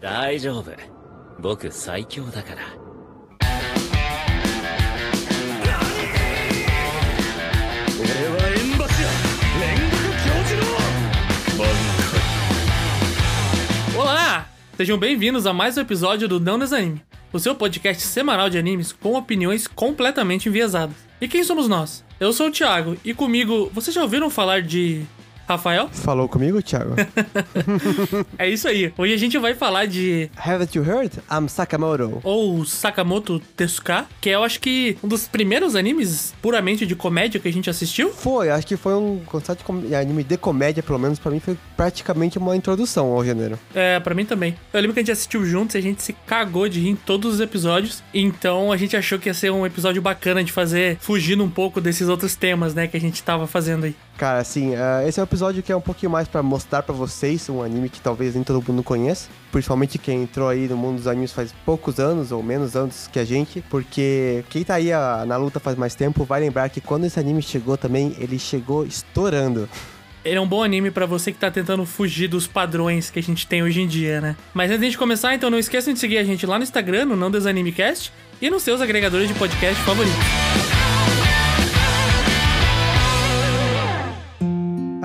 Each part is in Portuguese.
大丈夫僕最強だから俺は縁柱煉獄教授の満 Olá! Sejam bem-vindos a mais um episódio do Não Desanime, o seu podcast semanal de animes com opiniões completamente enviesadas. E quem somos nós? Eu sou o Thiago e comigo, vocês já ouviram falar de Rafael? Falou comigo, Thiago? É isso aí. Hoje a gente vai falar de Haven't you heard? I'm Sakamoto. ou Sakamoto Tezuka, que eu acho que um dos primeiros animes puramente de comédia que a gente assistiu. Foi, acho que foi um conceito de com- anime de comédia, pelo menos pra mim, foi praticamente uma introdução ao gênero. É, pra mim também. Eu lembro que a gente assistiu juntos e a gente se cagou de rir em todos os episódios. Então a gente achou que ia ser um episódio bacana de fazer, fugindo um pouco desses outros temas, né, que a gente tava fazendo aí. Cara, assim, ah, esse é um episódio que é um pouquinho mais pra mostrar pra vocês um anime que talvez nem todo mundo conheça. Principalmente quem entrou aí no mundo dos animes faz poucos anos, ou menos anos que a gente. Porque quem tá aí na luta faz mais tempo vai lembrar que quando esse anime chegou também, ele chegou estourando. Ele é um bom anime pra você que tá tentando fugir dos padrões que a gente tem hoje em dia, né? Mas antes de começar, então não esqueçam de seguir a gente lá no Instagram, no Não Desanimecast, e nos seus agregadores de podcast favoritos.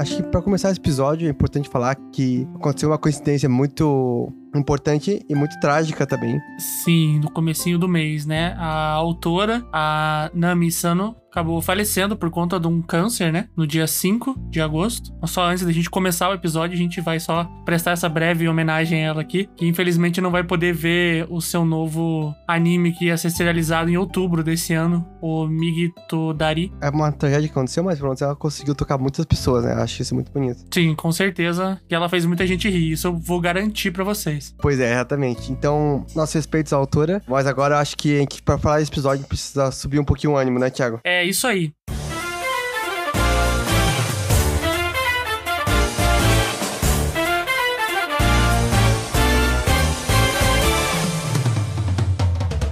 Acho que pra começar esse episódio é importante falar que aconteceu uma coincidência muito importante e muito trágica também. Sim, no comecinho do mês, né? A autora, a Nami Sano, acabou falecendo por conta de um câncer, né? No dia 5 de agosto. Mas Só antes da gente começar o episódio, a gente vai só prestar essa breve homenagem a ela aqui, que infelizmente não vai poder ver o seu novo anime que ia ser serializado em outubro desse ano, o Migito Dari. É uma tragédia que aconteceu, mas pronto, ela conseguiu tocar muitas pessoas, né? Acho isso muito bonito. Sim, com certeza que ela fez muita gente rir, isso eu vou garantir pra vocês. Pois é, exatamente. Então, nossos respeitos à autora. Mas agora eu acho que, a gente, pra falar desse episódio, precisa subir um pouquinho o ânimo, né, Thiago? É isso aí.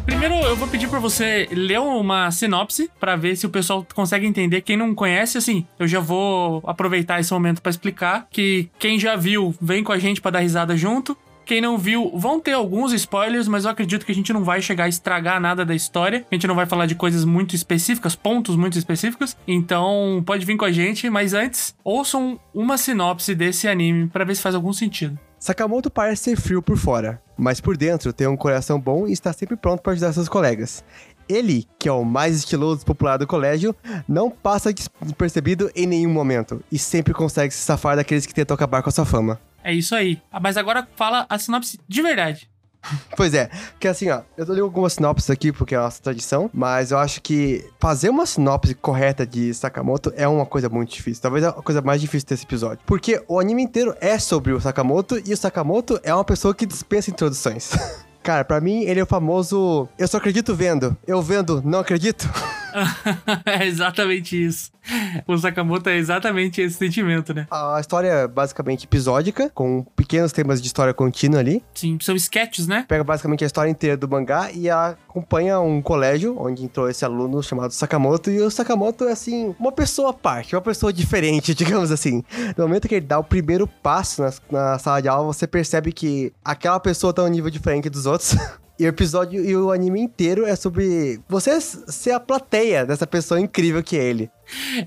Primeiro, eu vou pedir pra você ler uma sinopse pra ver se o pessoal consegue entender. Quem não conhece, assim, eu já vou aproveitar esse momento pra explicar que quem já viu, vem com a gente pra dar risada junto. Quem não viu, vão ter alguns spoilers, mas eu acredito que a gente não vai chegar a estragar nada da história. A gente não vai falar de coisas muito específicas, pontos muito específicos. Então, pode vir com a gente, mas antes, ouçam uma sinopse desse anime pra ver se faz algum sentido. Sakamoto parece ser frio por fora, mas por dentro tem um coração bom e está sempre pronto para ajudar seus colegas. Ele, que é o mais estiloso e popular do colégio, não passa despercebido em nenhum momento e sempre consegue se safar daqueles que tentam acabar com a sua fama. É isso aí. Ah, Mas agora fala a sinopse de verdade. Pois é, que assim, ó, eu tô lendo algumas sinopses aqui porque é a nossa tradição, mas eu acho que fazer uma sinopse correta de Sakamoto é uma coisa muito difícil. Talvez a coisa mais difícil desse episódio. Porque o anime inteiro é sobre o Sakamoto e o Sakamoto é uma pessoa que dispensa introduções. Cara, pra mim ele é o famoso eu só acredito vendo. Eu vendo, não acredito. é exatamente isso. O Sakamoto é exatamente esse sentimento, né? A história é basicamente episódica, com pequenos temas de história contínua ali. Sim, são sketches, né? Pega basicamente a história inteira do mangá e ela acompanha um colégio onde entrou esse aluno chamado Sakamoto. E o Sakamoto é, assim, uma pessoa à parte, uma pessoa diferente, digamos assim. No momento que ele dá o primeiro passo na, na sala de aula, você percebe que aquela pessoa tá um nível diferente dos outros. E o episódio e o anime inteiro é sobre você ser a plateia dessa pessoa incrível que é ele.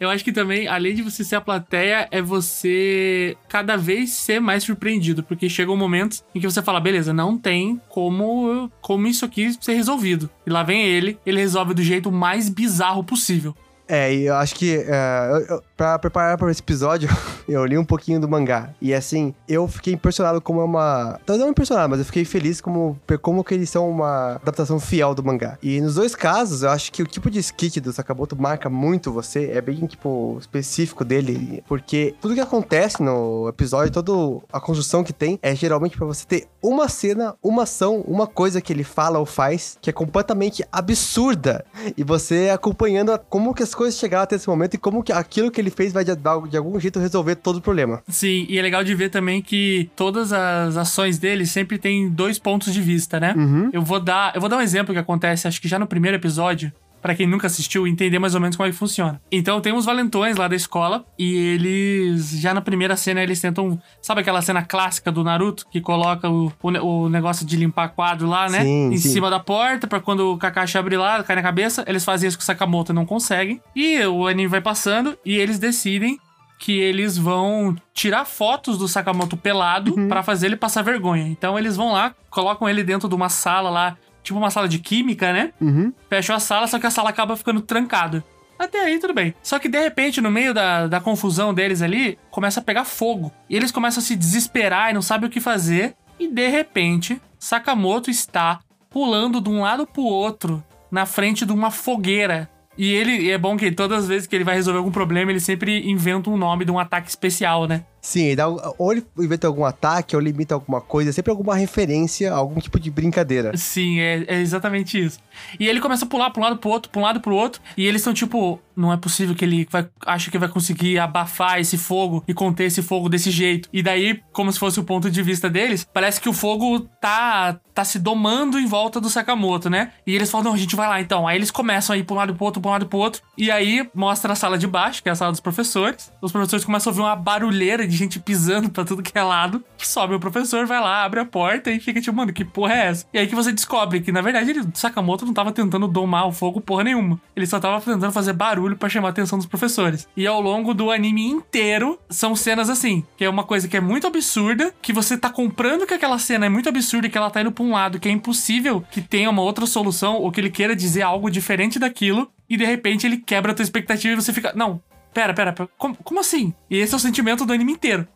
Eu acho que também, além de você ser a plateia, é você cada vez ser mais surpreendido. Porque chega um momento em que você fala, beleza, não tem como, como isso aqui ser resolvido. E lá vem ele, ele resolve do jeito mais bizarro possível. É, e eu acho que é, eu, eu, pra preparar para esse episódio, eu li um pouquinho do mangá. E assim, eu fiquei impressionado como é uma. Talvez não impressionado, mas eu fiquei feliz como, como que eles são uma adaptação fiel do mangá. E nos dois casos, eu acho que o tipo de skit do Sakamoto marca muito você. É bem, tipo, específico dele. Porque tudo que acontece no episódio, toda a construção que tem, é geralmente para você ter uma cena, uma ação, uma coisa que ele fala ou faz que é completamente absurda. E você acompanhando como que as coisas chegaram até esse momento e como que aquilo que ele fez vai de, de algum jeito resolver todo o problema. Sim, e é legal de ver também que todas as ações dele sempre tem dois pontos de vista, né? Uhum. Eu vou dar, eu vou dar um exemplo que acontece, acho que já no primeiro episódio, pra quem nunca assistiu, entender mais ou menos como é que funciona. Então tem os valentões lá da escola e eles, já na primeira cena, eles tentam. Sabe aquela cena clássica do Naruto que coloca o, o, o negócio de limpar quadro lá, né? Sim, em sim. cima da porta, pra quando o Kakashi abrir lá, cai na cabeça. Eles fazem isso com o Sakamoto e não conseguem. E o anime vai passando e eles decidem que eles vão tirar fotos do Sakamoto pelado Uhum. pra fazer ele passar vergonha. Então eles vão lá, colocam ele dentro de uma sala lá, tipo uma sala de química, né? Uhum. Fecham a sala, só que a sala acaba ficando trancada. Até aí, tudo bem. Só que de repente, no meio da, da confusão deles ali, começa a pegar fogo. E eles começam a se desesperar e não sabem o que fazer. E de repente, Sakamoto está pulando de um lado pro outro na frente de uma fogueira. E ele e é bom que todas as vezes que ele vai resolver algum problema, ele sempre inventa um nome de um ataque especial, né? Sim, ele dá, ou ele inventa algum ataque, ou limita alguma coisa, sempre alguma referência, algum tipo de brincadeira. Sim, é, é exatamente isso. E ele começa a pular pra um lado pro outro, pra um lado pro outro. E eles estão tipo, não é possível que ele acha que vai conseguir abafar esse fogo e conter esse fogo desse jeito. E daí, como se fosse o ponto de vista deles, parece que o fogo tá, tá se domando em volta do Sakamoto, né? E eles falam, não, a gente vai lá então. Aí eles começam a ir pra um lado pro outro, pra um lado pro outro. E aí mostra a sala de baixo, que é a sala dos professores. Os professores começam a ouvir uma barulheira de gente pisando pra tudo que é lado. Sobe o professor, vai lá, abre a porta e fica tipo, mano, que porra é essa? E aí que você descobre que, na verdade, ele, Sakamoto não tava tentando domar o fogo porra nenhuma. Ele só tava tentando fazer barulho pra chamar a atenção dos professores. E ao longo do anime inteiro, são cenas assim, que é uma coisa que é muito absurda, que você tá comprando que aquela cena é muito absurda e que ela tá indo pra um lado, que é impossível que tenha uma outra solução ou que ele queira dizer algo diferente daquilo, e de repente ele quebra a tua expectativa e você fica, não, pera, pera, pera como, como assim? E esse é o sentimento do anime inteiro.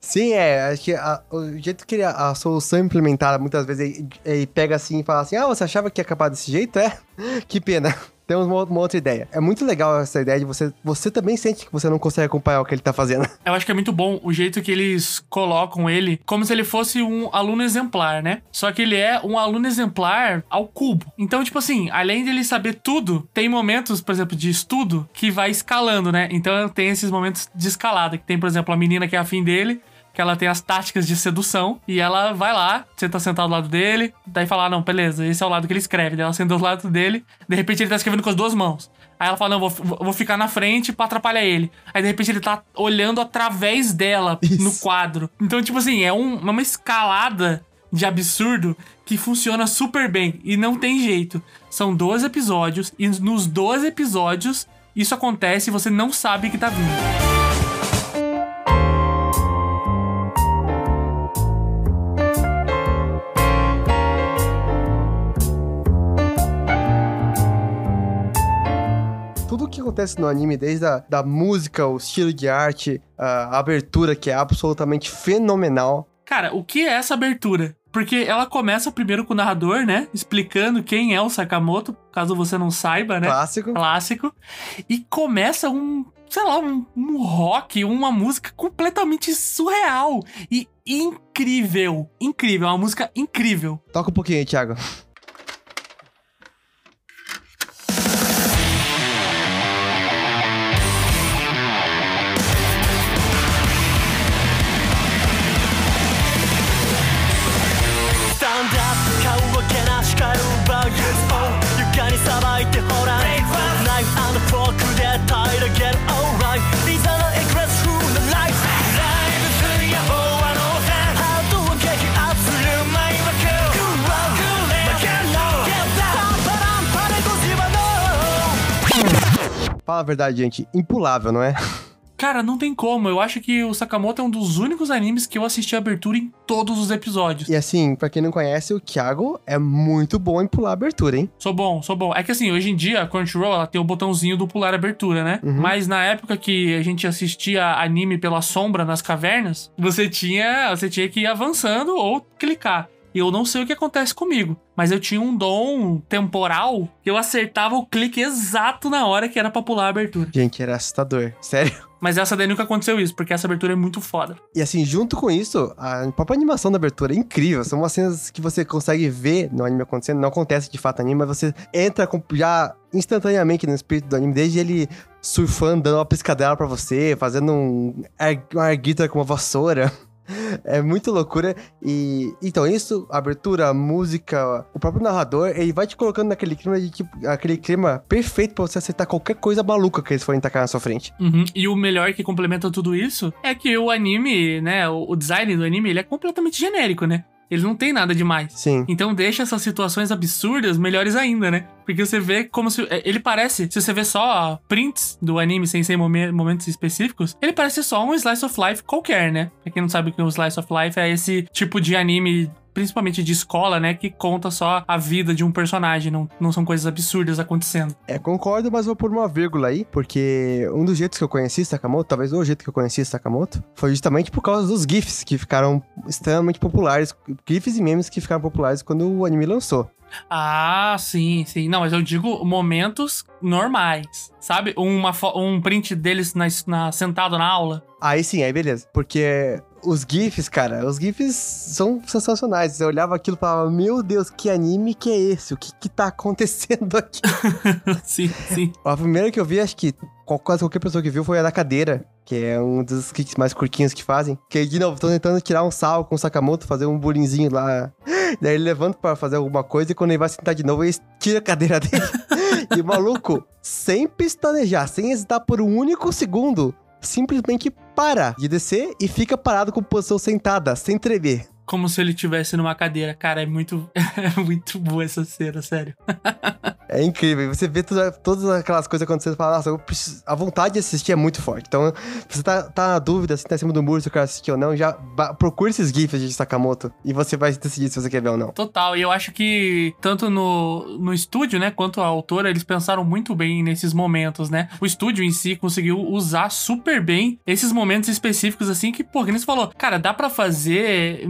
Sim, é. Acho que a- o jeito que ele- a, solução implementada muitas vezes ele, ele pega assim e fala assim: Ah, você achava que ia acabar desse jeito? É? Que pena. Temos uma, uma outra ideia. É muito legal essa ideia de você. Você também sente que você não consegue acompanhar o que ele tá fazendo. Eu acho que é muito bom o jeito que eles colocam ele como se ele fosse um aluno exemplar, né? Só que ele é um aluno exemplar ao cubo. Então, tipo assim, além de ele saber tudo, tem momentos, por exemplo, de estudo que vai escalando, né? Então tem esses momentos de escalada, que tem, por exemplo, a menina que é afim dele, que ela tem as táticas de sedução, e ela vai lá, você tá sentado ao lado dele, daí fala, ah, não, beleza, esse é o lado que ele escreve. Daí ela senta do lado dele, de repente ele tá escrevendo com as duas mãos. Aí ela fala, não, vou, vou ficar na frente pra atrapalhar ele. Aí de repente ele tá olhando através dela Isso. no quadro. Então, tipo assim, é um- uma escalada de absurdo que funciona super bem. E não tem jeito. São 12 episódios, e nos 12 episódios isso acontece e você não sabe que tá vindo. Acontece no anime, desde a da música, o estilo de arte, a abertura, que é absolutamente fenomenal. Cara, o que é essa abertura? Porque ela começa primeiro com o narrador, né? Explicando quem é o Sakamoto, caso você não saiba, né? Clássico. Clássico. E começa um, sei lá, um, um rock, uma música completamente surreal e incrível. Incrível, é uma música incrível. Toca um pouquinho aí, Thiago. Fala a verdade, gente. Impulável, não é? Cara, não tem como. Eu acho que o Sakamoto é um dos únicos animes que eu assisti a abertura em todos os episódios. E assim, pra quem não conhece, o Thiago é muito bom em pular a abertura, hein? Sou bom, sou bom. É que assim, hoje em dia a Crunchyroll ela tem o botãozinho do pular abertura, né? Mas na época que a gente assistia anime pela sombra nas cavernas, você tinha, você tinha que ir avançando ou clicar. E eu não sei o que acontece comigo, mas eu tinha um dom temporal que eu acertava o clique exato na hora que era pra pular a abertura. Gente, era assustador. Sério. Mas essa daí nunca aconteceu isso, porque essa abertura é muito foda. E assim, junto com isso, a própria animação da abertura é incrível. São umas cenas que você consegue ver no anime acontecendo. Não acontece de fato no anime, mas você entra já instantaneamente no espírito do anime, desde ele surfando, dando uma piscadela pra você, fazendo um, uma air guitar com uma vassoura. É muito loucura. E então, isso, abertura, música, o próprio narrador, ele vai te colocando naquele clima de tipo, aquele clima perfeito pra você aceitar qualquer coisa maluca que eles forem tacar na sua frente. Uhum. E o melhor que complementa tudo isso é que o anime, né? O, o design do anime, ele é completamente genérico, né? Ele não tem nada demais. Sim. Então deixa essas situações absurdas melhores ainda, né? Porque você vê como se. é, Ele parece, se você vê só prints do anime sem ser momen- momentos específicos, ele parece só um slice of life qualquer, né? Pra quem não sabe o que é um slice of life, é esse tipo de anime. Principalmente de escola, né? Que conta só a vida de um personagem. Não, não são coisas absurdas acontecendo. É, concordo, mas vou pôr uma vírgula aí, porque um dos jeitos que eu conheci Sakamoto, talvez o jeito que eu conheci Sakamoto, foi justamente por causa dos GIFs que ficaram extremamente populares. GIFs e memes que ficaram populares quando o anime lançou. Ah, sim, sim. Não, mas eu digo momentos normais. Sabe? Uma, um print deles na, na- sentado na aula. Aí sim, aí beleza. Porque os GIFs, cara, os GIFs são sensacionais. Eu olhava aquilo e falava, meu Deus, que anime que é esse? O que que tá acontecendo aqui? sim, sim. A primeira que eu vi, acho que quase qualquer pessoa que viu foi a da cadeira, que é um dos kits mais curtinhos que fazem. Que de novo, estão tentando tirar um sal com o Sakamoto, fazer um bullyingzinho lá. Daí ele levanta pra fazer alguma coisa e quando ele vai sentar de novo, ele tira a cadeira dele. e o maluco, sem pestanejar, sem hesitar por um único segundo, simplesmente para de descer e fica parado com posição sentada, sem tremer. Como se ele estivesse numa cadeira. Cara, é muito, é muito boa essa cena, sério. É incrível. Você vê toda- todas aquelas coisas acontecendo e fala, nossa, eu preciso... a vontade de assistir é muito forte. Então, se você tá, tá na dúvida, se tá em cima do muro, se eu quero assistir ou não, já procure esses GIFs de Sakamoto e você vai decidir se você quer ver ou não. Total. E eu acho que tanto no, no estúdio, né, quanto a autora, eles pensaram muito bem nesses momentos, né? O estúdio em si conseguiu usar super bem esses momentos específicos, assim, que, pô, que nem você falou, cara, dá pra fazer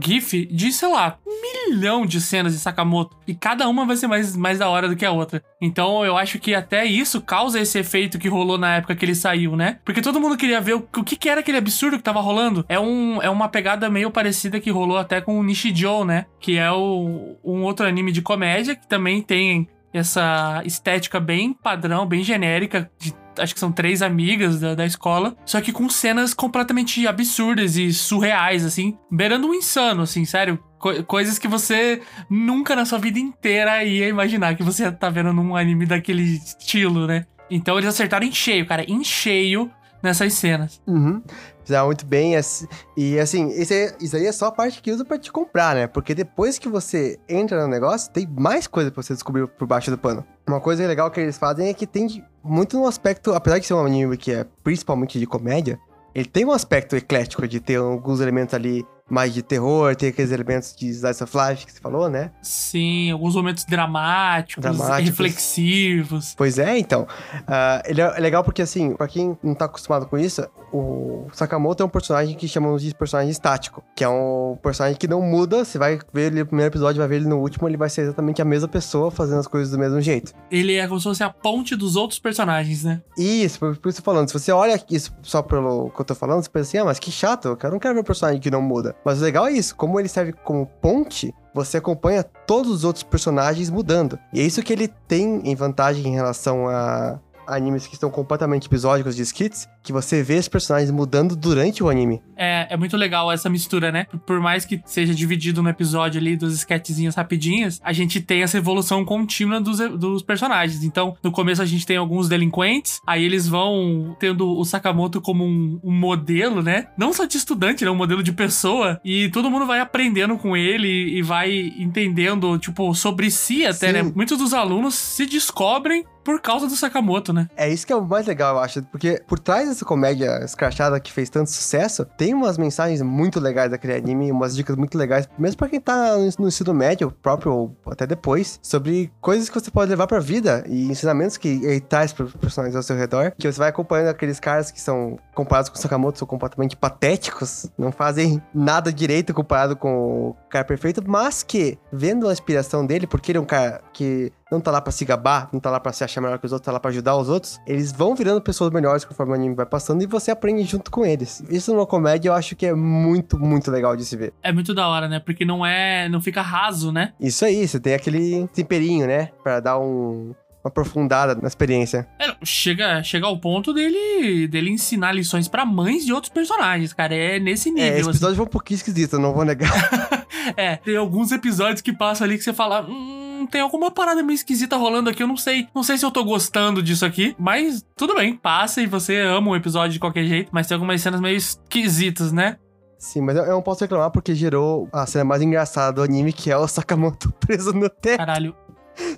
GIF de, sei lá, um milhão de cenas de Sakamoto. E cada uma vai ser mais, mais da hora do que a outra. Então eu acho que até isso causa esse efeito que rolou na época que ele saiu, né? Porque todo mundo queria ver o, o que, que era aquele absurdo que tava rolando. É, um, é uma pegada meio parecida que rolou até com o Nishijou, né? Que é o, um outro anime de comédia que também tem essa estética bem padrão, bem genérica, de acho que são três amigas da, da escola, só que com cenas completamente absurdas e surreais, assim, beirando um insano, assim, sério. Co- coisas que você nunca na sua vida inteira ia imaginar que você tá vendo num anime daquele estilo, né? Então eles acertaram em cheio, cara, em cheio nessas cenas. Uhum. Fizeram muito bem. assim, E assim, isso aí, isso aí é só a parte que usa pra te comprar, né? Porque depois que você entra no negócio, tem mais coisa pra você descobrir por baixo do pano. Uma coisa legal que eles fazem é que tem muito um aspecto, apesar de ser um anime que é principalmente de comédia, ele tem um aspecto eclético de ter alguns elementos ali mais de terror, tem aqueles elementos de Slice of Life que você falou, né? Sim, alguns momentos dramáticos, Dramáticos. reflexivos. Pois é, então. Ah, ele é legal porque, assim, pra quem não tá acostumado com isso, o Sakamoto é um personagem que chamamos de personagem estático. Que é um personagem que não muda. Você vai ver ele no primeiro episódio, vai ver ele no último, ele vai ser exatamente a mesma pessoa fazendo as coisas do mesmo jeito. Ele é como se fosse a ponte dos outros personagens, né? Isso, por, por isso eu tô falando. Se você olha isso só pelo que eu tô falando, você pensa assim, ah, mas que chato, eu não quero ver um personagem que não muda. Mas o legal é isso, como ele serve como ponte, você acompanha todos os outros personagens mudando. E é isso que ele tem em vantagem em relação a animes que estão completamente episódicos de skits, que você vê os personagens mudando durante o anime. É, é muito legal essa mistura, né? Por mais que seja dividido no episódio ali dos sketchzinhos rapidinhas, a gente tem essa evolução contínua dos, dos personagens. Então, no começo a gente tem alguns delinquentes, aí eles vão tendo o Sakamoto como um, um modelo, né? Não só de estudante, né? Um modelo de pessoa. E todo mundo vai aprendendo com ele e vai entendendo, tipo, sobre si até, Sim. né? Muitos dos alunos se descobrem por causa do Sakamoto, né? É isso que é o mais legal, eu acho, porque por trás dessa comédia escrachada que fez tanto sucesso, tem umas mensagens muito legais daquele anime, umas dicas muito legais, mesmo pra quem tá no no ensino médio próprio ou até depois, sobre coisas que você pode levar pra vida e ensinamentos que ele traz pros personagens ao seu redor, que você vai acompanhando aqueles caras que são comparados com o Sakamoto, são completamente patéticos, não fazem nada direito comparado com cara perfeito, mas que, vendo a inspiração dele, porque ele é um cara que não tá lá pra se gabar, não tá lá pra se achar melhor que os outros, tá lá pra ajudar os outros, eles vão virando pessoas melhores conforme o anime vai passando e você aprende junto com eles. Isso numa comédia eu acho que é muito, muito legal de se ver. É muito da hora, né? Porque não é. não fica raso, né? Isso aí, você tem aquele temperinho, né? Pra dar um. Uma aprofundada na experiência. É, não, chega, chega ao ponto dele, dele ensinar lições pra mães de outros personagens, cara. É nesse É, nível. esse assim. episódio foi um pouquinho esquisito, não vou negar. É, tem alguns episódios que passam ali que você fala. Hum, tem alguma parada meio esquisita rolando aqui, eu não sei. Não sei se eu tô gostando disso aqui, mas tudo bem, passa e você ama o episódio de qualquer jeito, mas tem algumas cenas meio esquisitas, né? Sim, mas eu eu não posso reclamar porque gerou a cena mais engraçada do anime, que é o Sakamoto preso no teto, Caralho.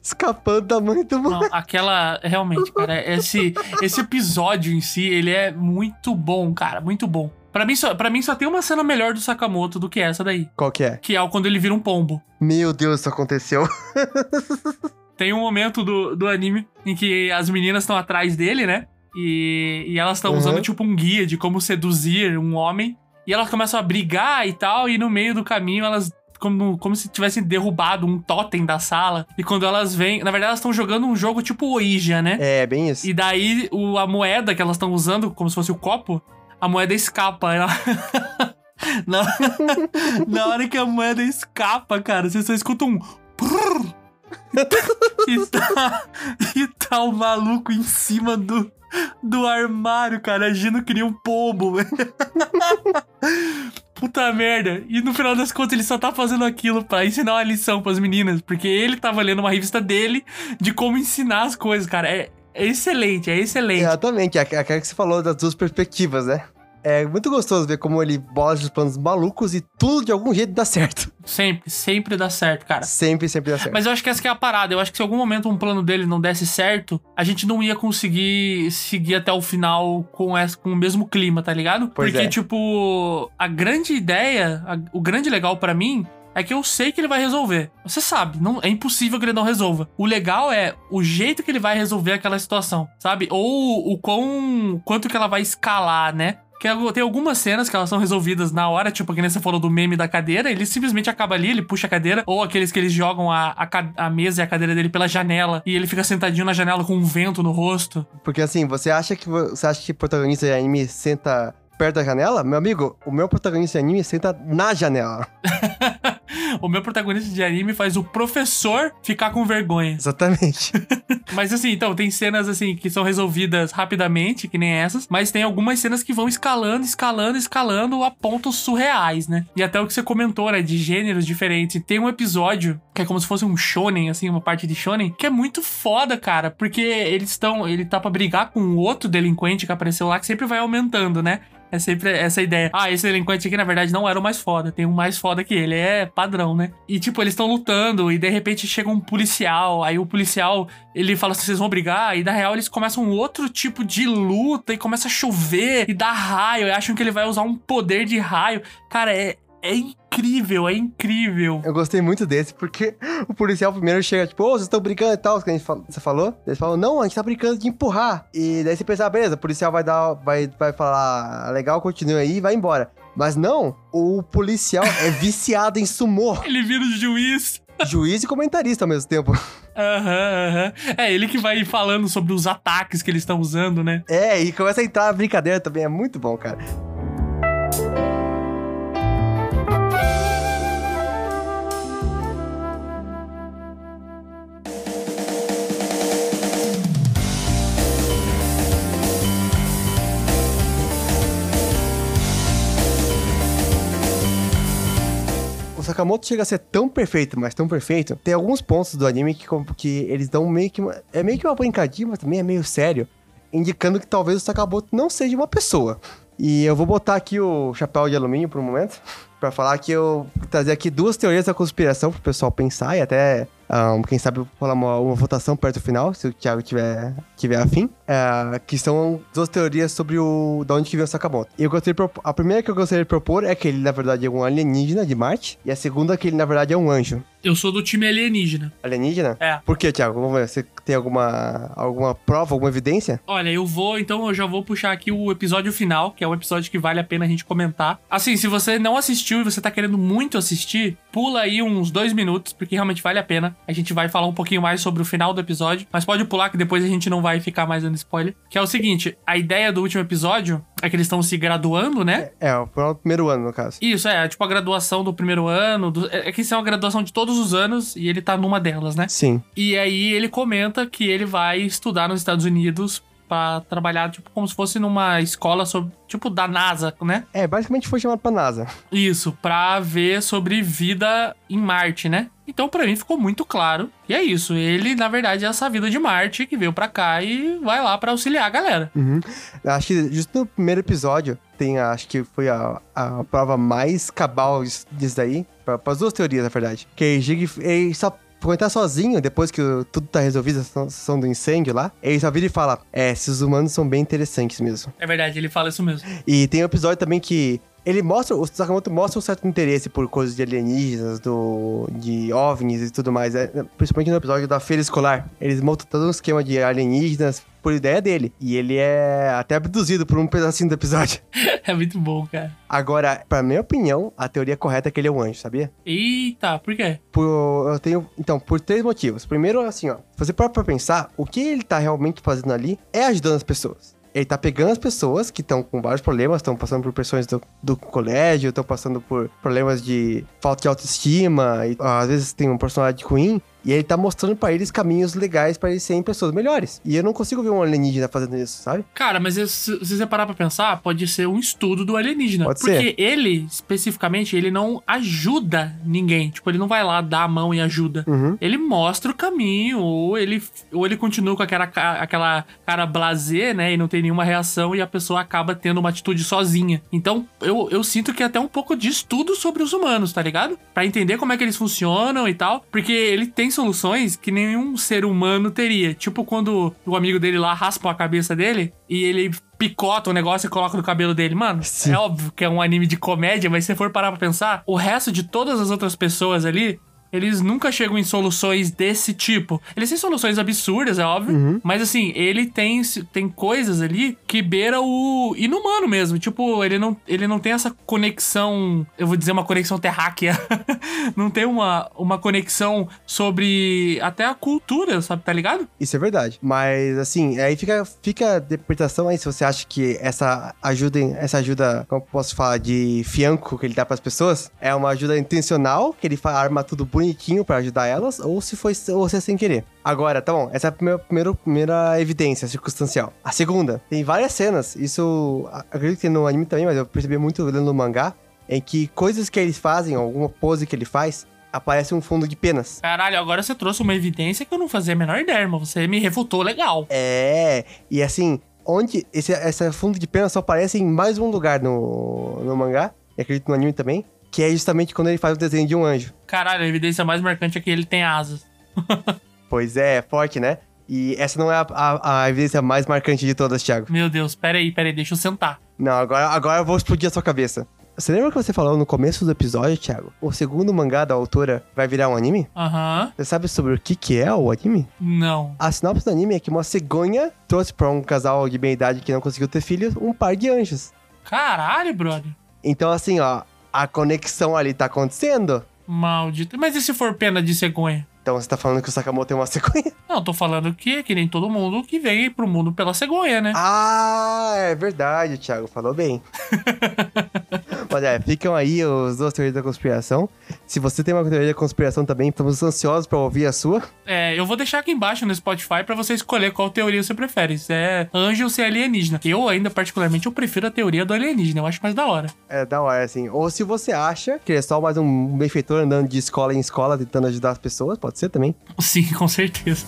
Escapando da mãe do. Não, aquela. Realmente, cara, esse, esse episódio em si, ele é muito bom, cara, muito bom. Pra mim, só, pra mim, só tem uma cena melhor do Sakamoto do que essa daí. Qual que é? Que é o quando ele vira um pombo. Meu Deus, isso aconteceu. Tem um momento do, do anime em que as meninas estão atrás dele, né? E, e elas estão Uhum. usando, tipo, um guia de como seduzir um homem. E elas começam a brigar e tal, e no meio do caminho elas. Como, como se tivessem derrubado um totem da sala. E quando elas vêm. Na verdade, elas estão jogando um jogo tipo Ouija, né? É, bem isso. E daí o, a moeda que elas estão usando, como se fosse o copo, a moeda escapa. Ela... na, na hora que a moeda escapa, cara, você só escuta um. e, tá, e tá o maluco em cima do, do armário, cara, agindo que nem um pombo, velho. Puta merda. E no final das contas ele só tá fazendo aquilo pra ensinar uma lição pras meninas. Porque ele tava lendo uma revista dele de como ensinar as coisas, cara. É, é excelente, é excelente. Exatamente, é aquela que você falou das duas perspectivas, né? É muito gostoso ver como ele bola os planos malucos e tudo de algum jeito dá certo. Sempre, sempre dá certo, cara. Sempre, sempre dá certo. Mas eu acho que essa que é a parada. Eu acho que se em algum momento um plano dele não desse certo, a gente não ia conseguir seguir até o final com, essa, com o mesmo clima, tá ligado? Pois Porque, é. tipo, a grande ideia, a- o grande legal pra mim. É que eu sei que ele vai resolver. Você sabe, não é impossível que ele não resolva. O legal é o jeito que ele vai resolver aquela situação, sabe? Ou o quão quanto que ela vai escalar, né? Que tem algumas cenas que elas são resolvidas na hora, tipo, que nem você falou do meme da cadeira, ele simplesmente acaba ali, ele puxa a cadeira, ou aqueles que eles jogam a, a, a mesa e a cadeira dele pela janela, e ele fica sentadinho na janela com um vento no rosto. Porque assim, você acha que vo- você acha que o protagonista de anime senta perto da janela? Meu amigo, o meu protagonista de anime senta na janela. o meu protagonista de anime faz o professor ficar com vergonha. Exatamente. Mas assim, então, tem cenas assim que são resolvidas rapidamente, que nem essas, mas tem algumas cenas que vão escalando, escalando, escalando a pontos surreais, né? E até o que você comentou, né, de gêneros diferentes. Tem um episódio que é como se fosse um shonen, assim, uma parte de shonen, que é muito foda, cara, porque eles estão, ele tá pra brigar com um outro delinquente que apareceu lá, que sempre vai aumentando, né? É sempre essa ideia. Ah, esse delinquente aqui, na verdade, não era o mais foda. Tem um mais foda que ele. É padrão, né? E, tipo, eles estão lutando e, de repente, chega um policial. Aí o policial, ele fala assim, vocês vão brigar. E, na real, eles começam um outro tipo de luta. E começa a chover e dá raio. E acham que ele vai usar um poder de raio. Cara, é, é incrível, é incrível. Eu gostei muito desse, porque o policial primeiro chega, tipo, ô, vocês estão brincando e tal, que a gente você falou? Eles falam, não, a gente tá brincando de empurrar. E daí você pensa, ah, beleza, o policial vai dar, vai, vai falar, "Ah, legal, continua aí e vai embora. Mas não, o policial é viciado em sumô. Ele vira juiz. Juiz e comentarista ao mesmo tempo. Aham, aham. É ele que vai falando sobre os ataques que eles estão usando, né? É, e começa a entrar a brincadeira também, é muito bom, cara. Sakamoto chega a ser tão perfeito, mas tão perfeito. Tem alguns pontos do anime que, que eles dão meio que. uma- é meio que uma brincadinha, mas também é meio sério. Indicando que talvez o Sakamoto não seja uma pessoa. E eu vou botar aqui o chapéu de alumínio por um momento. Pra falar que eu trazer aqui duas teorias da conspiração pro pessoal pensar e até, ahn, quem sabe, rolar uma, uma votação perto do final, se o Thiago tiver, tiver afim. É, que são duas teorias sobre o da onde que veio o Sakamoto. E eu gostaria de a primeira que eu gostaria de propor é que ele, na verdade, é um alienígena de Marte. E a segunda é que ele, na verdade, é um anjo. Eu sou do time alienígena. Alienígena? É. Por que, Thiago? Vamos ver. Você tem alguma, alguma prova, alguma evidência? Olha, eu vou, então eu já vou puxar aqui o episódio final, que é um episódio que vale a pena a gente comentar. Assim, se você não assistiu e você tá querendo muito assistir, pula aí uns dois minutos, porque realmente vale a pena. A gente vai falar um pouquinho mais sobre o final do episódio, mas pode pular que depois a gente não vai ficar mais dando spoiler. Que é o seguinte, a ideia do último episódio é que eles estão se graduando, né? É, foi o primeiro ano, no caso. Isso, é, tipo a graduação do primeiro ano. do- é é que isso é uma graduação de todos os anos e ele tá numa delas, né? Sim. E aí ele comenta que ele vai estudar nos Estados Unidos pra trabalhar, tipo, como se fosse numa escola sobre, tipo, da NASA, né? É, basicamente foi chamado pra NASA. Isso, pra ver sobre vida em Marte, né? Então, pra mim, ficou muito claro. E é isso. Ele, na verdade, é essa vida de Marte que veio pra cá e vai lá pra auxiliar a galera. Uhum. Acho que justo no primeiro episódio tem, acho que foi a, a prova mais cabal disso daí. Para as duas teorias, na verdade. Que chega e- ele só tá sozinho, depois que o- tudo tá resolvido, a situação do incêndio lá, ele só vira e fala: É, esses humanos são bem interessantes mesmo. É verdade, ele fala isso mesmo. E tem um episódio também que ele mostra, o Sakamoto mostra um certo interesse por coisas de alienígenas, do, de OVNIs e tudo mais. é, principalmente no episódio da feira escolar. Eles montam todo um esquema de alienígenas por ideia dele. E ele é até abduzido por um pedacinho do episódio. É muito bom, cara. Agora, pra minha opinião, a teoria correta é que ele é um anjo, sabia? Eita, por quê? Por, eu tenho, então, por três motivos. Primeiro, assim, ó, se você parar pra pensar, o que ele tá realmente fazendo ali é ajudando as pessoas. Ele tá pegando as pessoas que estão com vários problemas, estão passando por pressões do, do colégio, estão passando por problemas de falta de autoestima, e às vezes tem um personagem ruim, e ele tá mostrando pra eles caminhos legais pra eles serem pessoas melhores. E eu não consigo ver um alienígena fazendo isso, sabe? Cara, mas se você parar pra pensar, pode ser um estudo do alienígena. Pode porque ser. ele, especificamente, ele não ajuda ninguém. Tipo, ele não vai lá dar a mão e ajuda. Uhum. Ele mostra o caminho, ou ele, ou ele continua com aquela, aquela cara blazer, né? E não tem nenhuma reação, e a pessoa acaba tendo uma atitude sozinha. Então, eu, eu sinto que é até um pouco de estudo sobre os humanos, tá ligado? Pra entender como é que eles funcionam e tal. Porque ele tem soluções que nenhum ser humano teria. Tipo quando o amigo dele lá raspa a cabeça dele e ele picota o negócio e coloca no cabelo dele. Mano, Sim. é óbvio que é um anime de comédia, mas se você for parar pra pensar, o resto de todas as outras pessoas ali. Eles nunca chegam em soluções desse tipo. Eles têm soluções absurdas, é óbvio. Mas assim, ele tem, tem coisas ali que beira o inumano mesmo. Tipo, ele não, ele não tem essa conexão. Eu vou dizer uma conexão terráquea. não tem uma, uma conexão sobre até a cultura, sabe? Tá ligado? Isso é verdade. Mas, assim, aí fica, fica a interpretação aí se você acha que essa ajuda, essa ajuda, como eu posso falar, de fianco que ele dá pras pessoas, é uma ajuda intencional, que ele arma tudo bonitinho pra ajudar elas, ou se foi ou se é sem querer. Agora, tá bom, essa é a primeira, primeira, primeira evidência circunstancial. A segunda, tem várias cenas, isso acredito que tem no anime também, mas eu percebi muito lendo no mangá, em que coisas que eles fazem, alguma pose que ele faz, aparece um fundo de penas. Caralho, agora você trouxe uma evidência que eu não fazia a menor ideia, irmão. Você me refutou legal. É, e assim, onde esse, essa fundo de pena só aparece em mais um lugar no, no mangá, e acredito no anime também, que é justamente quando ele faz o desenho de um anjo. Caralho, a evidência mais marcante é que ele tem asas. Pois é, forte, né? E essa não é a, a- a evidência mais marcante de todas, Thiago. Meu Deus, pera aí, pera aí, deixa eu sentar. Não, agora, agora eu vou explodir a sua cabeça. Você lembra que você falou no começo do episódio, Thiago? O segundo mangá da autora vai virar um anime? Aham. Você sabe sobre o que, que é o anime? Não. A sinopse do anime é que uma cegonha trouxe pra um casal de meia idade que não conseguiu ter filhos um par de anjos. Caralho, brother. Então, assim, ó, a conexão ali tá acontecendo. Maldito. Mas e se for pena de cegonha? Então você tá falando que o Sakamoto é uma cegonha? Não, tô falando que é que nem todo mundo que vem pro mundo pela cegonha, né? Ah, é verdade, Thiago, falou bem. Mas é, ficam aí os duas teorias da conspiração. Se você tem uma teoria da conspiração também, estamos ansiosos pra ouvir a sua. É, eu vou deixar aqui embaixo no Spotify pra você escolher qual teoria você prefere. Se é anjo ou se é alienígena. Eu ainda, particularmente, eu prefiro a teoria do alienígena. Eu acho mais da hora. É da hora, assim. Ou se você acha que ele é só mais um benfeitor andando de escola em escola tentando ajudar as pessoas, pode ser também. Sim, com certeza.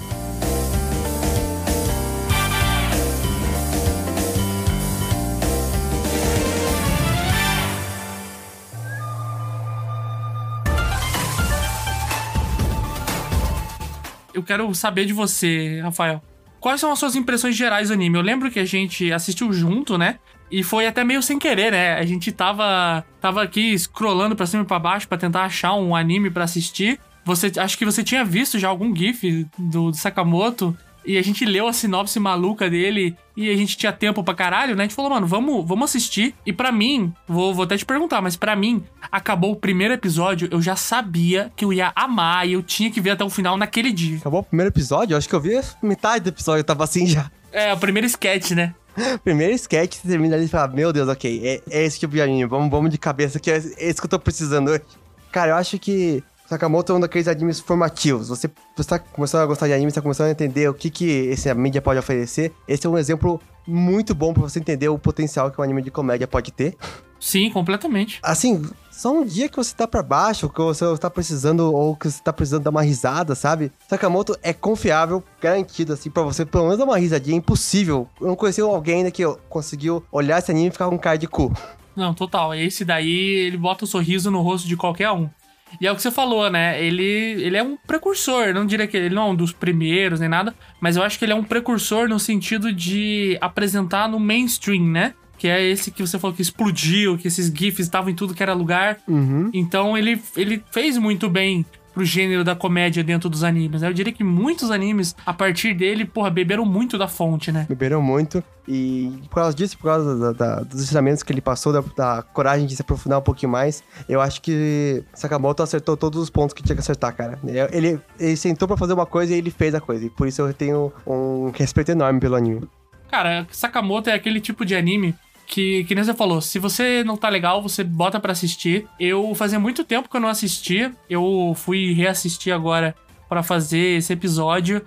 Eu quero saber de você, Rafael. Quais são as suas impressões gerais do anime? Eu lembro que a gente assistiu junto, né? E foi até meio sem querer, né? A gente tava, tava aqui scrollando pra cima e pra baixo pra tentar achar um anime pra assistir. Você, acho que você tinha visto já algum GIF do, do Sakamoto. e a gente leu a sinopse maluca dele e a gente tinha tempo pra caralho, né? A gente falou, mano, vamos, vamos assistir. E pra mim, vou, vou até te perguntar, mas pra mim, acabou o primeiro episódio, eu já sabia que eu ia amar e eu tinha que ver até o final naquele dia. Acabou o primeiro episódio? Eu acho que eu vi metade do episódio, eu tava assim já. É, o primeiro sketch, né? Primeiro sketch, você termina ali e fala, meu Deus, ok, é, é esse tipo de anime, vamos, vamos de cabeça que é esse que eu tô precisando hoje. Cara, eu acho que Sakamoto é um daqueles animes formativos. Você, você tá começando a gostar de anime, você tá começando a entender o que, que esse mídia pode oferecer. Esse é um exemplo muito bom pra você entender o potencial que um anime de comédia pode ter. Sim, completamente. Assim, só um dia que você tá pra baixo, que você tá precisando, ou que você tá precisando dar uma risada, sabe? Sakamoto é confiável, garantido, assim, pra você pelo menos dar uma risadinha. É impossível. Eu não conheci alguém ainda que conseguiu olhar esse anime e ficar com cara de cu. Não, total. Esse daí, ele bota o um sorriso no rosto de qualquer um. E é o que você falou, né? Ele, ele é um precursor. Não diria que ele não é um dos primeiros nem nada, mas eu acho que ele é um precursor no sentido de apresentar no mainstream, né? Que é esse que você falou que explodiu, que esses GIFs estavam em tudo que era lugar. Uhum. Então ele, ele fez muito bem pro gênero da comédia dentro dos animes. né? Eu diria que muitos animes, a partir dele, porra, beberam muito da fonte, né? Beberam muito. E por causa disso, por causa da, da, dos ensinamentos que ele passou, da, da, coragem de se aprofundar um pouquinho mais, eu acho que Sakamoto acertou todos os pontos que tinha que acertar, cara. Ele, ele sentou para fazer uma coisa e ele fez a coisa. E por isso eu tenho um respeito enorme pelo anime. Cara, Sakamoto é aquele tipo de anime que, que nem você falou, se você não tá legal, você bota para assistir. Eu fazia muito tempo que eu não assistia, eu fui reassistir agora para fazer esse episódio.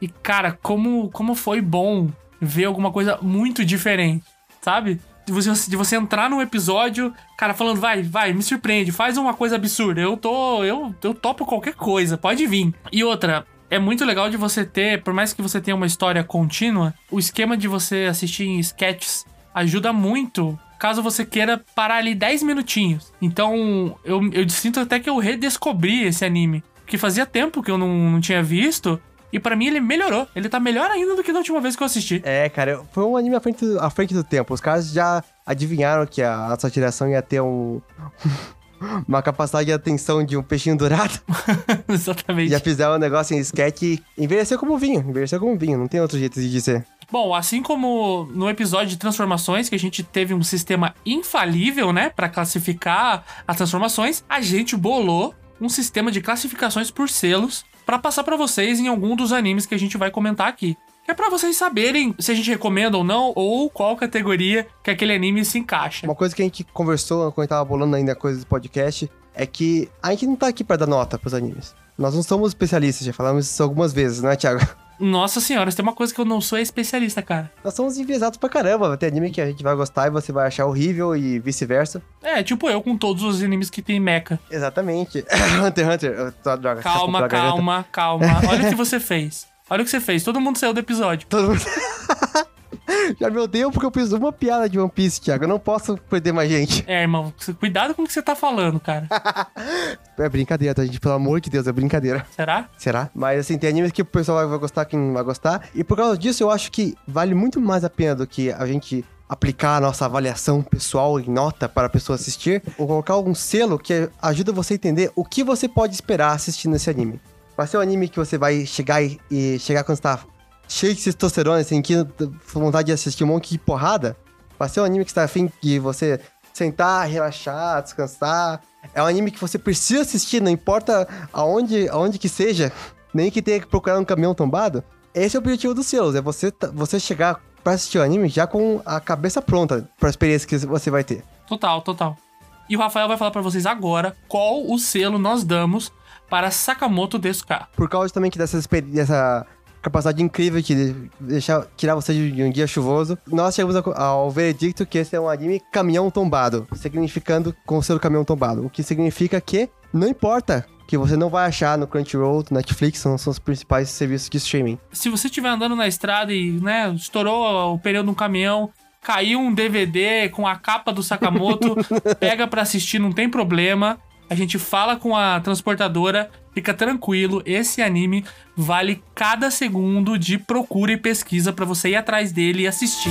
E, cara, como, como foi bom ver alguma coisa muito diferente, sabe? De você, de você entrar num episódio, cara, falando, vai, vai, me surpreende, faz uma coisa absurda. Eu tô. Eu, eu topo qualquer coisa, pode vir. E outra, é muito legal de você ter, por mais que você tenha uma história contínua, o esquema de você assistir em sketches ajuda muito caso você queira parar ali 10 minutinhos. Então, eu, eu sinto até que eu redescobri esse anime. Que fazia tempo que eu não, não tinha visto. E para mim ele melhorou. Ele tá melhor ainda do que da última vez que eu assisti. É, cara, foi um anime à frente, à frente do tempo. Os caras já adivinharam que a nossa geração ia ter um. uma capacidade de atenção de um peixinho dourado. Exatamente. Já fizeram um negócio em sketch e envelheceu como vinho. Envelheceu como vinho, não tem outro jeito de dizer. Bom, assim como no episódio de transformações, que a gente teve um sistema infalível, né, para classificar as transformações, a gente bolou um sistema de classificações por selos para passar para vocês em algum dos animes que a gente vai comentar aqui. É para vocês saberem se a gente recomenda ou não, ou qual categoria que aquele anime se encaixa. Uma coisa que a gente conversou quando tava bolando ainda coisas do podcast é que a gente não tá aqui para dar nota pros animes. Nós não somos especialistas, já falamos isso algumas vezes, né, Thiago? Nossa senhora, tem uma coisa que eu não sou é especialista, cara. Nós somos enviesados pra caramba. Ter anime que a gente vai gostar e você vai achar horrível e vice-versa. É, tipo eu com todos os animes que tem mecha. Exatamente. Hunter x Hunter. Droga, calma, calma, calma. Olha o que você fez. Olha o que você fez. Todo mundo saiu do episódio. Todo mundo... Já me odeio porque eu fiz uma piada de One Piece, Thiago. Eu não posso perder mais gente. É, irmão. Cuidado com o que você tá falando, cara. é brincadeira, tá, gente? Pelo amor de Deus, é brincadeira. Será? Será? Mas, assim, tem animes que o pessoal vai gostar, quem não vai gostar. E por causa disso, eu acho que vale muito mais a pena do que a gente aplicar a nossa avaliação pessoal em nota para a pessoa assistir, ou colocar algum selo que ajuda você a entender o que você pode esperar assistindo esse anime. Vai ser um anime que você vai chegar e, e chegar quando você tá cheio de testosterona, assim, que vontade de assistir um monte de porrada, vai ser um anime que está afim de você sentar, relaxar, descansar. É um anime que você precisa assistir, não importa aonde, aonde que seja, nem que tenha que procurar um caminhão tombado. Esse é o objetivo dos selos, é você, você chegar para assistir o anime já com a cabeça pronta para a experiência que você vai ter. Total, total. E o Rafael vai falar para vocês agora qual o selo nós damos para Sakamoto Desuka. Por causa também que dessa, dessa capacidade incrível de deixar, tirar você de um dia chuvoso. Nós chegamos ao veredicto que esse é um anime caminhão tombado, significando com o selo caminhão tombado. O que significa que não importa que você não vai achar no Crunchyroll, Netflix, são, são os principais serviços de streaming. Se você estiver andando na estrada e, né, estourou o pneu de um caminhão, caiu um DVD com a capa do Sakamoto, pega para assistir, não tem problema a gente fala com a transportadora, fica tranquilo, esse anime vale cada segundo de procura e pesquisa para você ir atrás dele e assistir.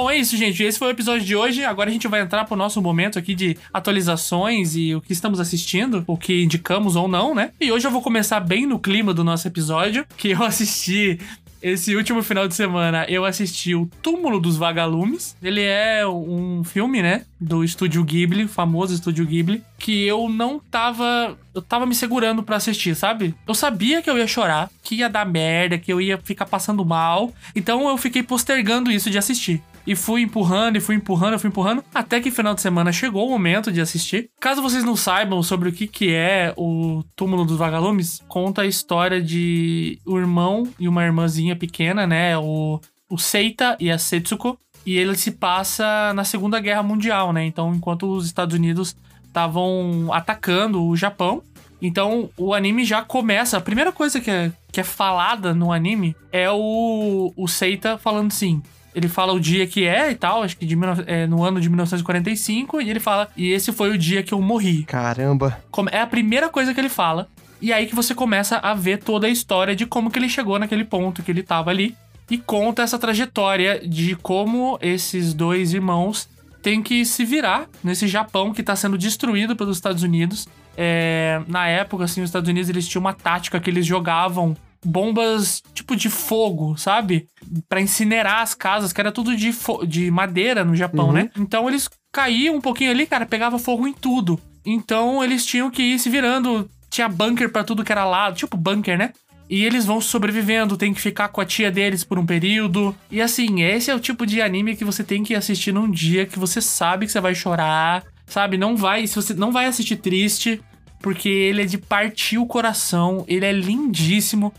Bom, é isso, gente. Esse foi o episódio de hoje. Agora a gente vai entrar pro nosso momento aqui de atualizações e o que estamos assistindo, o que indicamos ou não, né? E hoje eu vou começar bem no clima do nosso episódio, que eu assisti esse último final de semana eu assisti o Túmulo dos Vagalumes. Ele é um filme, né? Do estúdio Ghibli, famoso estúdio Ghibli, que eu não tava. Eu tava me segurando pra assistir, sabe? Eu sabia que eu ia chorar, que ia dar merda, que eu ia ficar passando mal. Então eu fiquei postergando isso de assistir. E fui empurrando, e fui empurrando, fui empurrando, até que final de semana chegou o momento de assistir. Caso vocês não saibam sobre o que, que é o Túmulo dos Vagalumes, conta a história de um irmão e uma irmãzinha pequena, né? O, o Seita e a Setsuko. E ele se passa na Segunda Guerra Mundial, né? Então, enquanto os Estados Unidos estavam atacando o Japão, então, o anime já começa. A primeira coisa que é, que é falada no anime é o, o Seita falando assim: ele fala o dia que é e tal, acho que de, é, no ano de 1945, e ele fala, e esse foi o dia que eu morri. Caramba. É a primeira coisa que ele fala, e aí que você começa a ver toda a história de como que ele chegou naquele ponto que ele tava ali, e conta essa trajetória de como esses dois irmãos têm que se virar nesse Japão que tá sendo destruído pelos Estados Unidos. É, na época, assim, os Estados Unidos eles tinham uma tática que eles jogavam bombas tipo de fogo, sabe? Para incinerar as casas, que era tudo de, de madeira no Japão, Uhum. né? Então eles caíam um pouquinho ali, cara, pegava fogo em tudo. Então eles tinham que ir se virando. Tinha bunker pra tudo que era lado, tipo bunker, né? E eles vão sobrevivendo, tem que ficar com a tia deles por um período. E assim, esse é o tipo de anime que você tem que assistir num dia que você sabe que você vai chorar, sabe? Não vai, se você não vai assistir triste, porque ele é de partir o coração, ele é lindíssimo.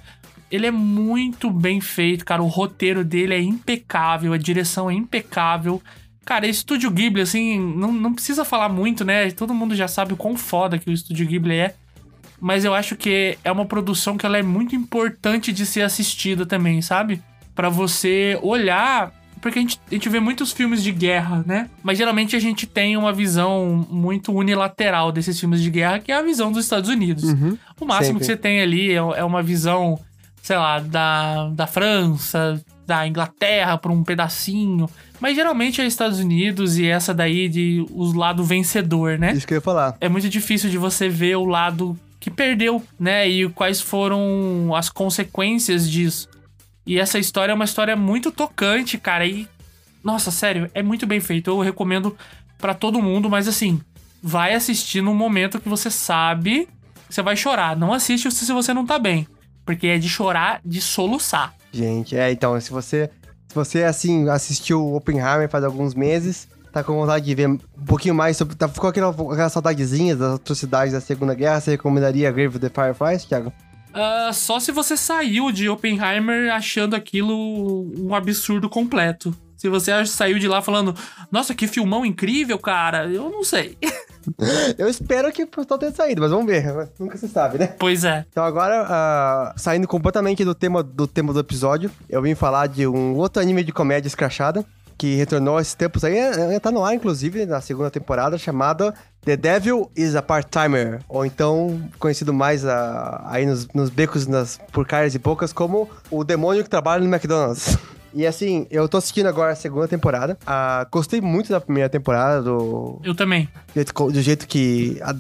Ele é muito bem feito, cara. O roteiro dele é impecável, a direção é impecável. Cara, Estúdio Ghibli, assim, não, não precisa falar muito, né? Todo mundo já sabe o quão foda que o Estúdio Ghibli é. Mas eu acho que é uma produção que ela é muito importante de ser assistida também, sabe? Pra você olhar. Porque a gente, a gente vê muitos filmes de guerra, né? Mas geralmente a gente tem uma visão muito unilateral desses filmes de guerra, que é a visão dos Estados Unidos. O máximo Sempre. que você tem ali é, é uma visão, sei lá, da, da França, da Inglaterra por um pedacinho. Mas geralmente é Estados Unidos e essa daí de os lado vencedor, né? Isso que eu ia falar. é muito difícil de você ver o lado que perdeu, né? E quais foram as consequências disso. E essa história é uma história muito tocante, cara. E, nossa, sério, é muito bem feito. Eu recomendo pra todo mundo, mas assim, vai assistir num momento que você sabe que você vai chorar. Não assiste se você não tá bem. Porque é de chorar, de soluçar. Gente, é, então, se você, se você, assim, assistiu Oppenheimer faz alguns meses, tá com vontade de ver um pouquinho mais sobre, tá, ficou aquela, aquela saudadezinha das atrocidades da Segunda Guerra, você recomendaria Grave of the Fireflies, Thiago? Ah, só se você saiu de Oppenheimer achando aquilo um absurdo completo. Se você saiu de lá falando, nossa, que filmão incrível, cara, eu não sei. Eu espero que o pessoal tenha saído, mas vamos ver, nunca se sabe, né? pois é. Então agora, ah, saindo completamente do tema, do tema do episódio, eu vim falar de um outro anime de comédia escrachada, que retornou esses tempos aí, eh, tá no ar, inclusive, na segunda temporada, chamada The Devil is a Part-Timer, ou então conhecido mais ah, aí nos, nos becos, nas porcarias e bocas, como o demônio que trabalha no McDonald's. E assim, eu tô assistindo agora a segunda temporada. Ah, gostei muito da primeira temporada, do, Eu também. do jeito, do jeito que. a-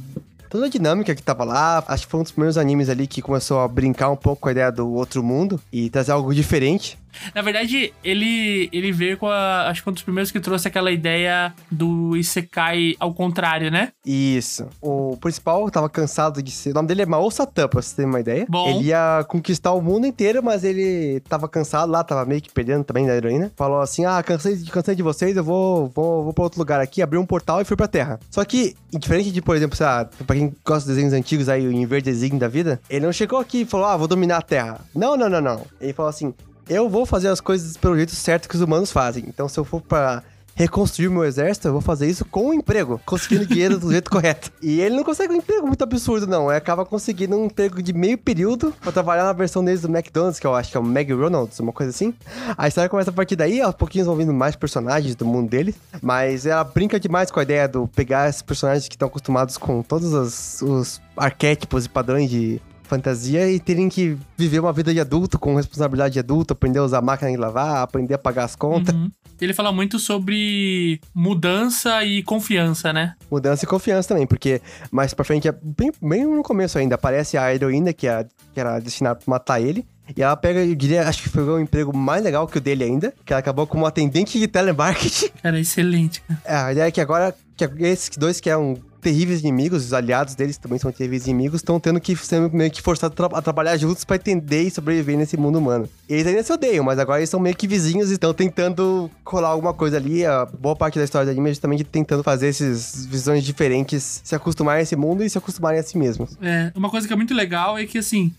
toda a dinâmica que tava lá. Acho que foi um dos primeiros animes ali que começou a brincar um pouco com a ideia do outro mundo e trazer algo diferente. Na verdade, ele, ele veio com a. Acho que um dos primeiros que trouxe aquela ideia do Isekai ao contrário, né? Isso. O principal tava cansado de ser. O nome dele é Mao Satan, pra você ter uma ideia. Bom. Ele ia conquistar o mundo inteiro, mas ele tava cansado lá, tava meio que perdendo também da heroína. Falou assim: ah, cansei, de- cansei de vocês, eu vou, vou, vou pra outro lugar aqui, abriu um portal e fui pra Terra. Só que, diferente de, por exemplo, sei lá, pra quem gosta de desenhos antigos aí, o Inverdezinho da vida, ele não chegou aqui e falou: ah, vou dominar a Terra. Não, não, não, não. Ele falou assim: eu vou fazer as coisas pelo jeito certo que os humanos fazem. Então, se eu for pra reconstruir meu exército, eu vou fazer isso com um emprego, conseguindo dinheiro do jeito correto. E ele não consegue um emprego muito absurdo, não. Ele acaba conseguindo um emprego de meio período pra trabalhar na versão deles do McDonald's, que eu acho que é o McDonald's, uma coisa assim. A história começa a partir daí, aos pouquinhos vão vindo mais personagens do mundo dele. Mas ela brinca demais com a ideia do pegar esses personagens que estão acostumados com todos os, os arquétipos e padrões de fantasia e terem que viver uma vida de adulto com responsabilidade de adulto, aprender a usar máquina de lavar, aprender a pagar as contas. Uhum. Ele fala muito sobre mudança e confiança, né? Mudança e confiança também, porque mais pra frente, bem, bem no começo ainda, aparece a heroína que, é, que era destinada pra matar ele. E ela pega, eu diria, acho que foi um emprego mais legal que o dele ainda, que ela acabou como atendente de telemarketing. Cara, excelente, cara. É, a ideia é que agora, que esses dois que eram terríveis inimigos, os aliados deles também são terríveis inimigos, estão tendo que ser meio que forçados a, tra a trabalhar juntos pra entender e sobreviver nesse mundo humano. Eles ainda se odeiam, mas agora eles são meio que vizinhos e estão tentando colar alguma coisa ali. A boa parte da história do anime é justamente tentando fazer essas visões diferentes, se acostumarem a esse mundo e se acostumarem a si mesmos. É, uma coisa que é muito legal é que, assim,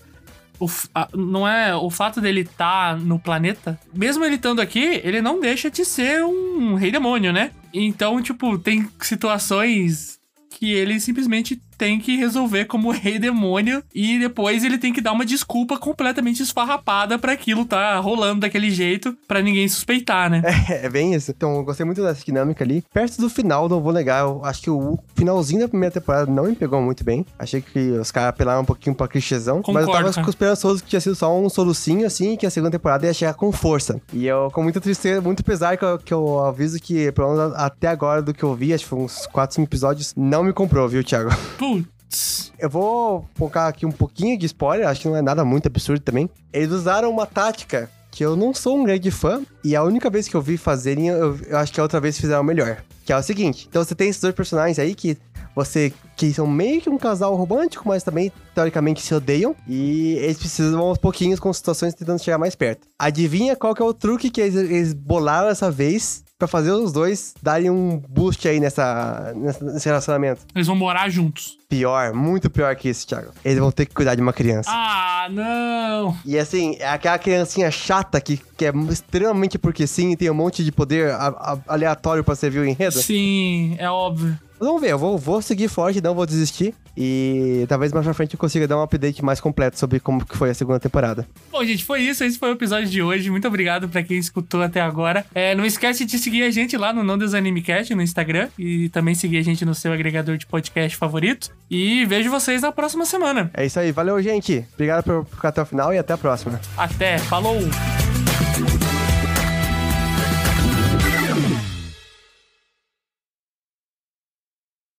o, a, não é o fato dele estar tá no planeta, mesmo ele estando aqui, ele não deixa de ser um rei demônio, né? Então, tipo, tem situações que ele simplesmente tem que resolver como rei demônio e depois ele tem que dar uma desculpa completamente esfarrapada para aquilo tá rolando daquele jeito para ninguém suspeitar, né? É, é, bem isso. Então, eu gostei muito dessa dinâmica ali. Perto do final, não vou negar, eu acho que o finalzinho da primeira temporada não me pegou muito bem. Achei que os caras apelaram um pouquinho pra clichêzão, mas eu tava com esperançoso que tinha sido só um solucinho assim, que a segunda temporada ia chegar com força. E eu, com muita tristeza, muito pesar que eu, que eu aviso que, pelo menos até agora do que eu vi, acho que foi uns 4, 5 episódios, não me comprou, viu, Thiago? Putz. Eu vou focar aqui um pouquinho de spoiler, acho que não é nada muito absurdo também. Eles usaram uma tática que eu não sou um grande fã, e a única vez que eu vi fazerem, eu, eu acho que a outra vez fizeram melhor. Que é o seguinte: então você tem esses dois personagens aí que você que são meio que um casal romântico, mas também teoricamente se odeiam e eles precisam aos pouquinhos com situações tentando chegar mais perto. Adivinha qual que é o truque que eles, eles bolaram essa vez para fazer os dois darem um boost aí nessa, nesse relacionamento. Eles vão morar juntos. Pior, muito pior que isso, Thiago. Eles vão ter que cuidar de uma criança. Ah, não! E assim, é aquela criancinha chata que, que é extremamente porque sim e tem um monte de poder a, a, aleatório para servir o enredo. Sim, é óbvio. Vamos ver, eu vou, vou seguir forte, não vou desistir. E talvez mais pra frente eu consiga dar um update mais completo sobre como que foi a segunda temporada. Bom, gente, foi isso. Esse foi o episódio de hoje. Muito obrigado pra quem escutou até agora. É, não esquece de seguir a gente lá no Não Desanimecast no Instagram. E também seguir a gente no seu agregador de podcast favorito. E vejo vocês na próxima semana. É isso aí. Valeu, gente. Obrigado por ficar até o final e até a próxima. Até. Falou!